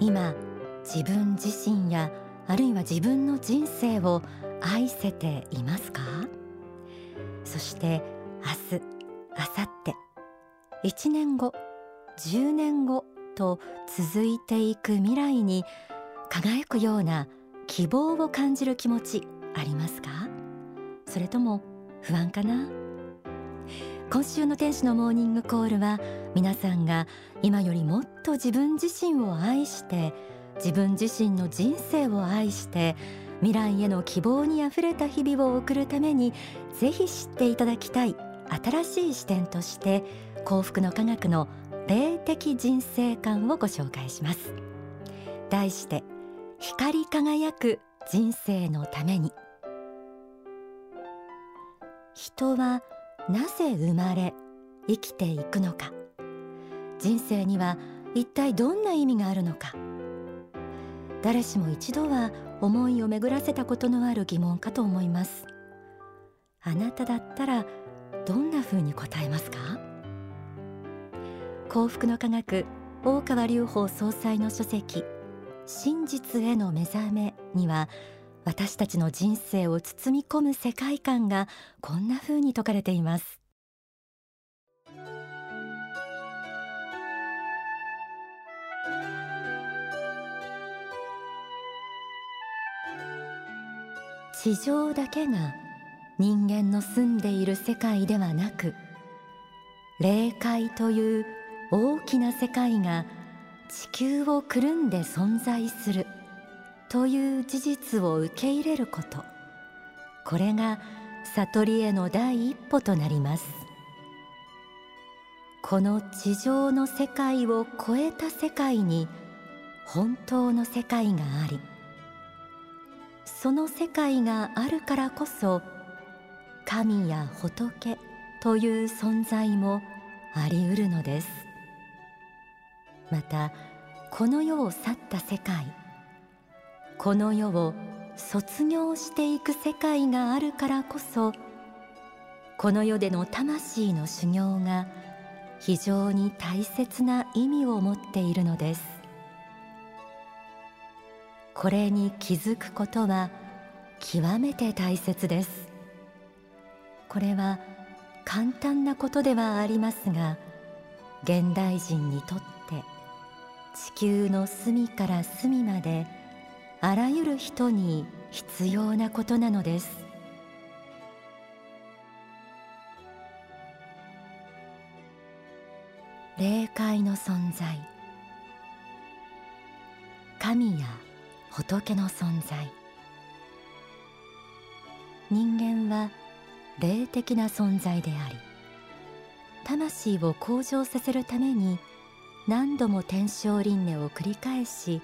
今自分自身やあるいは自分の人生を愛せていますか？そして明日明後日1年後10年後と続いていく未来に輝くような希望を感じる気持ちありますか？それとも不安かな？今週の天使のモーニングコールは皆さんが今よりもっと自分自身を愛して自分自身の人生を愛して未来への希望にあふれた日々を送るためにぜひ知っていただきたい新しい視点として幸福の科学の霊的人生観をご紹介します。題して光り輝く人生のために。人はなぜ生まれ生きていくのか。人生には一体どんな意味があるのか。誰しも一度は思いを巡らせたことのある疑問かと思います。あなただったらどんな風に答えますか？幸福の科学大川隆法総裁の書籍真実への目覚めには私たちの人生を包み込む世界観がこんな風に説かれています。地上だけが人間の住んでいる世界ではなく霊界という大きな世界が地球をくるんで存在する。という事実を受け入れること。これが悟りへの第一歩となります。この地上の世界を超えた世界に本当の世界がありその世界があるからこそ神や仏という存在もありうるのです。またこの世を去った世界この世を卒業していく世界があるからこそこの世での魂の修行が非常に大切な意味を持っているのです。これに気づくことは極めて大切です。これは簡単なことではありますが現代人にとって地球の隅から隅まであらゆる人に必要なことなのです。霊界の存在。神や仏の存在。人間は霊的な存在であり魂を向上させるために何度も天正輪廻を繰り返し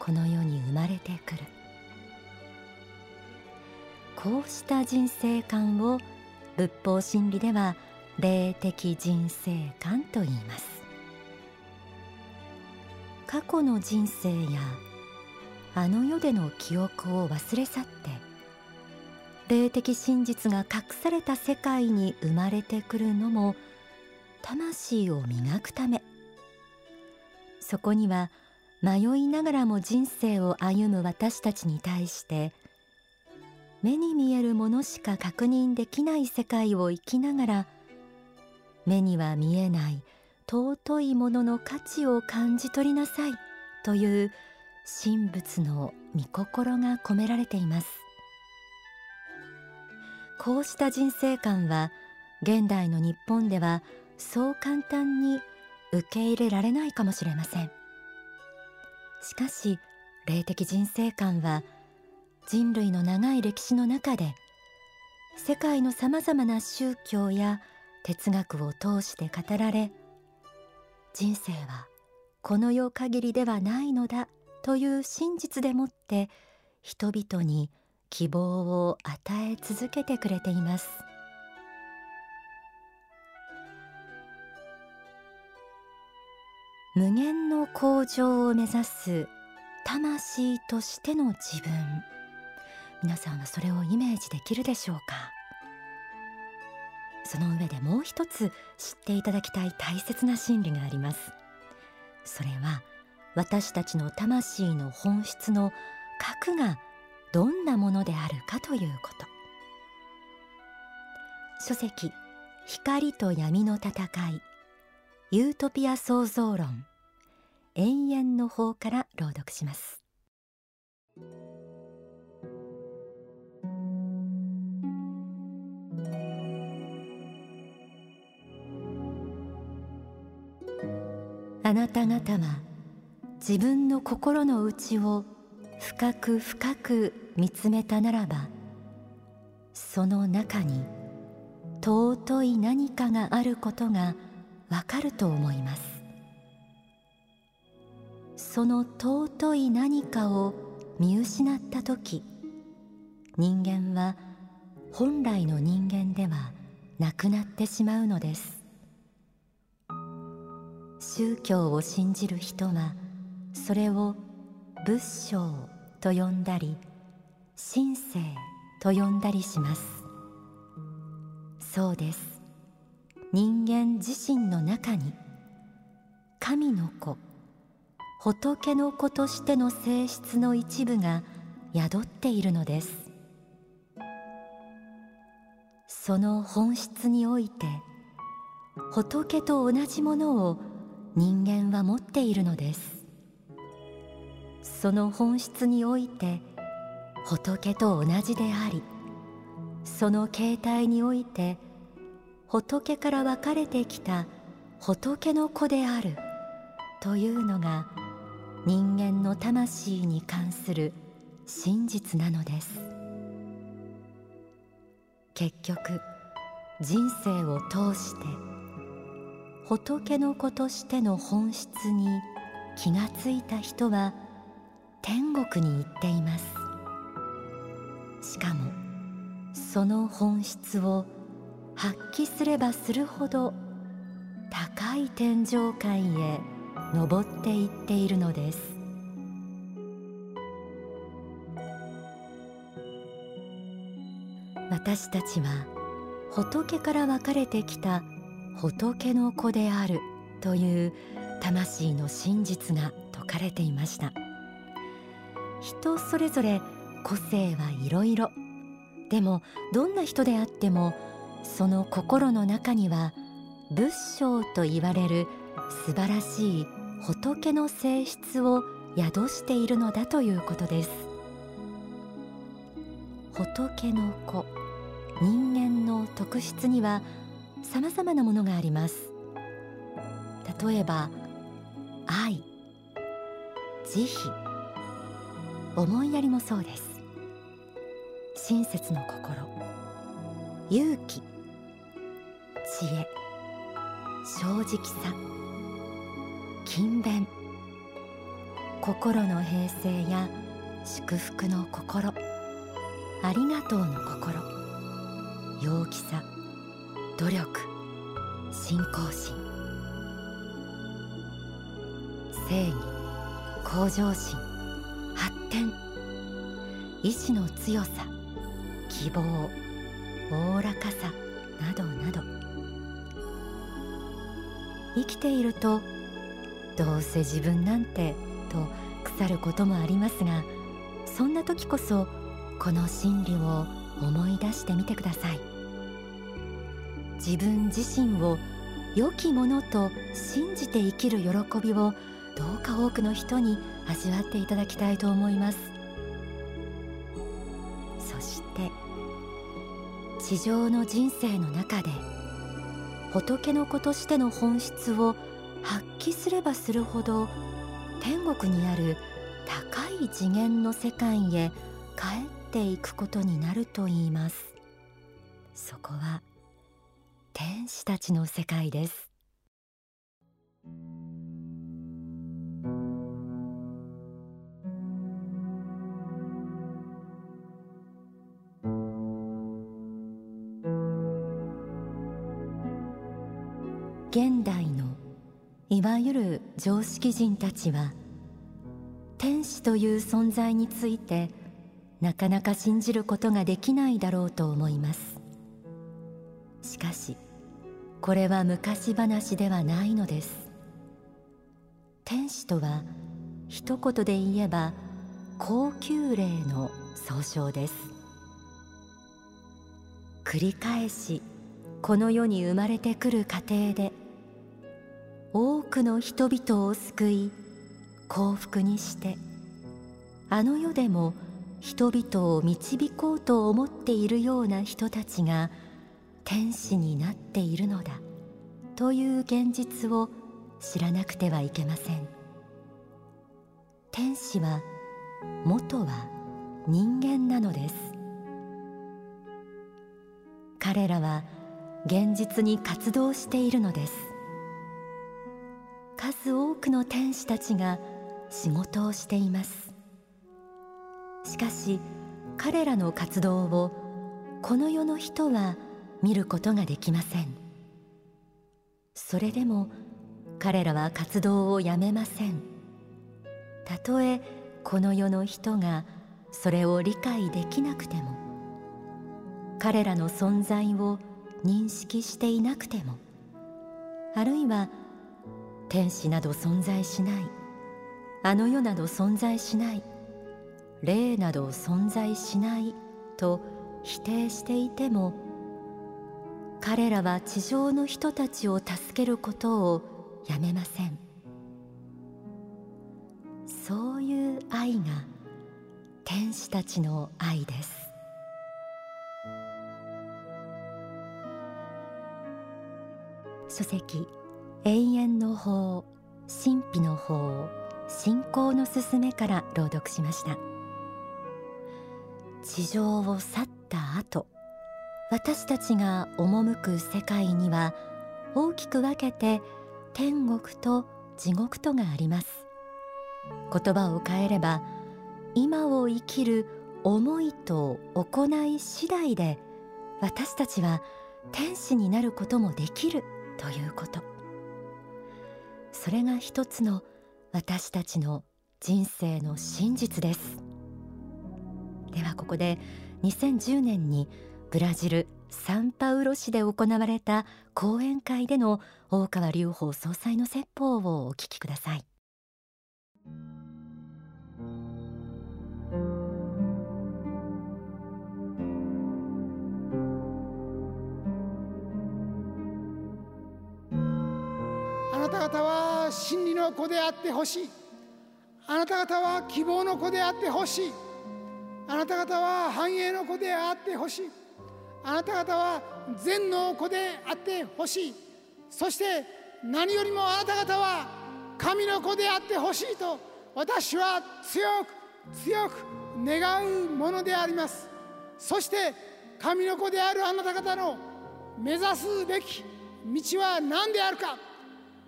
この世に生まれてくる。こうした人生観を仏法真理では霊的人生観と言います。過去の人生やあの世での記憶を忘れ去って霊的真実が隠された世界に生まれてくるのも魂を磨くため。そこには迷いながらも人生を歩む私たちに対して目に見えるものしか確認できない世界を生きながら目には見えない尊いものの価値を感じ取りなさいという神仏の御心が込められています。こうした人生観は現代の日本ではそう簡単に受け入れられないかもしれません。しかし霊的人生観は人類の長い歴史の中で世界のさまざまな宗教や哲学を通して語られ人生はこの世限りではないのだという真実でもって人々に希望を与え続けてくれています。無限の向上を目指す魂としての自分。皆さんはそれをイメージできるでしょうか？その上でもう一つ知っていただきたい大切な真理があります。それは私たちの魂の本質の核がどんなものであるかということ。書籍光と闇の戦い。ユートピア創造論。永遠の方から朗読します。あなた方は自分の心の内を深く深く見つめたならばその中に尊い何かがあることがわかると思います。その尊い何かを見失った時人間は本来の人間ではなくなってしまうのです。宗教を信じる人はそれを仏性と呼んだり神聖と呼んだりします。そうです。人間自身の中に神の子仏の子としての性質の一部が宿っているのです。その本質において仏と同じものを人間は持っているのです。その本質において仏と同じでありその形態において仏から分かれてきた仏の子である。というのが人間の魂に関する真実なのです。結局人生を通して仏の子としての本質に気がついた人は天国に行っています。しかもその本質を発揮すればするほど高い天上界へ登っていっているのです。私たちは仏から分かれてきた仏の子であるという魂の真実が説かれていました。人それぞれ個性はいろいろ。でもどんな人であってもその心の中には仏性と言われる素晴らしい仏の性質を宿しているのだということです。仏の子人間の特質にはさまざまなものがあります。例えば愛慈悲思いやりもそうです。親切の心勇気知恵正直さ勤勉心の平静や祝福の心ありがとうの心陽気さ努力信仰心正義向上心発展意志の強さ希望おおらかさなどなど。生きているとどうせ自分なんてと腐ることもありますがそんな時こそこの真理を思い出してみてください。自分自身を良きものと信じて生きる喜びをどうか多くの人に味わっていただきたいと思います。そして地上の人生の中で仏の子としての本質を発揮すればするほど天国にある高い次元の世界へ帰っていくことになるといいます。そこは天使たちの世界です。常識人たちは天使という存在についてなかなか信じることができないだろうと思います。しかしこれは昔話ではないのです。天使とは一言で言えば高級霊の総称です。繰り返しこの世に生まれてくる過程で多くの人々を救い幸福にしてあの世でも人々を導こうと思っているような人たちが天使になっているのだという現実を知らなくてはいけません。天使は元は人間なのです。彼らは現実に活動しているのです。数多くの天使たちが仕事をしています。しかし彼らの活動をこの世の人は見ることができません。それでも彼らは活動をやめません。たとえこの世の人がそれを理解できなくても彼らの存在を認識していなくてもあるいは天使など存在しない。あの世など存在しない。霊など存在しないと否定していても彼らは地上の人たちを助けることをやめません。そういう愛が天使たちの愛です。書籍永遠の法神秘の法信仰のすすめから朗読しました。地上を去った後私たちが赴く世界には大きく分けて天国と地獄とがあります。言葉を変えれば今を生きる思いと行い次第で私たちは天使になることもできるということ。それが一つの私たちの人生の真実です。ではここで2010年にブラジルサンパウロ市で行われた講演会での大川隆法総裁の説法をお聞きください。なた方は真理の子であってほしい。あなた方は希望の子であってほしい。あなた方は繁栄の子であってほしい。あなた方は善の子であってほしい。そして何よりもあなた方は神の子であってほしいと私は強く強く願うものであります。そして神の子であるあなた方の目指すべき道は何であるか。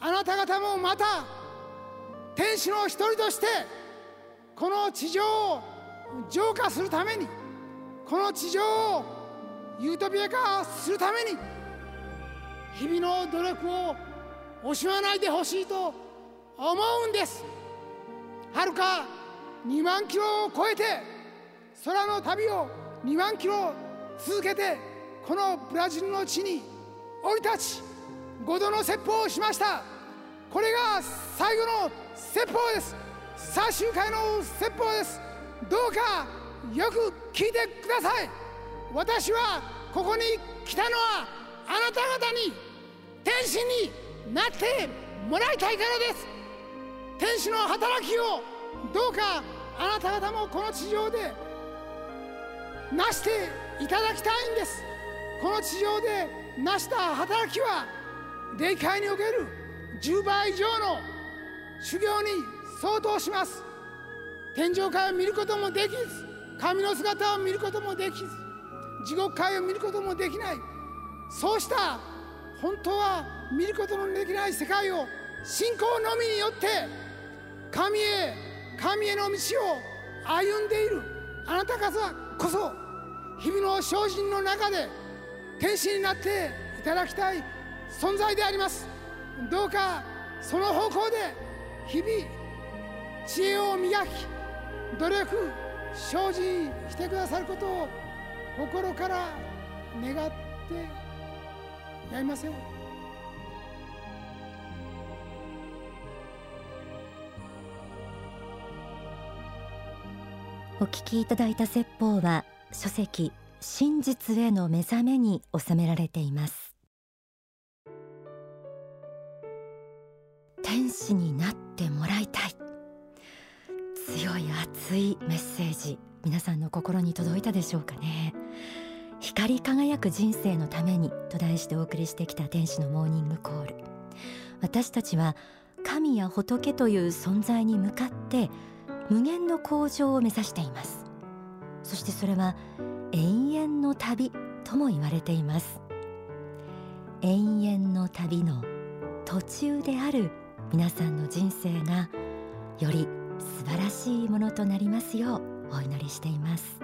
あなた方もまた天使の一人としてこの地上を浄化するためにこの地上をユートピア化するために日々の努力を惜しまないでほしいと思うんです。はるか2万キロを超えて空の旅を2万キロ続けてこのブラジルの地に降り立ち5度の説法をしました。これが最後の説法です。最終回の説法です。どうかよく聞いてください。私はここに来たのはあなた方に天使になってもらいたいからです。天使の働きをどうかあなた方もこの地上で成していただきたいんです。この地上で成した働きは霊界における10倍以上の修行に相当します。天上界を見ることもできず神の姿を見ることもできず地獄界を見ることもできない。そうした本当は見ることのできない世界を信仰のみによって神へ神への道を歩んでいる。あなた方こそ日々の精進の中で天使になっていただきたい。存在であります。どうかその方向で日々知恵を磨き努力精進してくださることを心から願ってやりません。お聞きいただいた説法は書籍真実への目覚めに収められています。になってもらいたい。強い熱いメッセージ皆さんの心に届いたでしょうかね。光り輝く人生のためにと題してお送りしてきた天使のモーニングコール。私たちは神や仏という存在に向かって無限の向上を目指しています。そしてそれは永遠の旅とも言われています。永遠の旅の途中である皆さんの人生がより素晴らしいものとなりますようお祈りしています。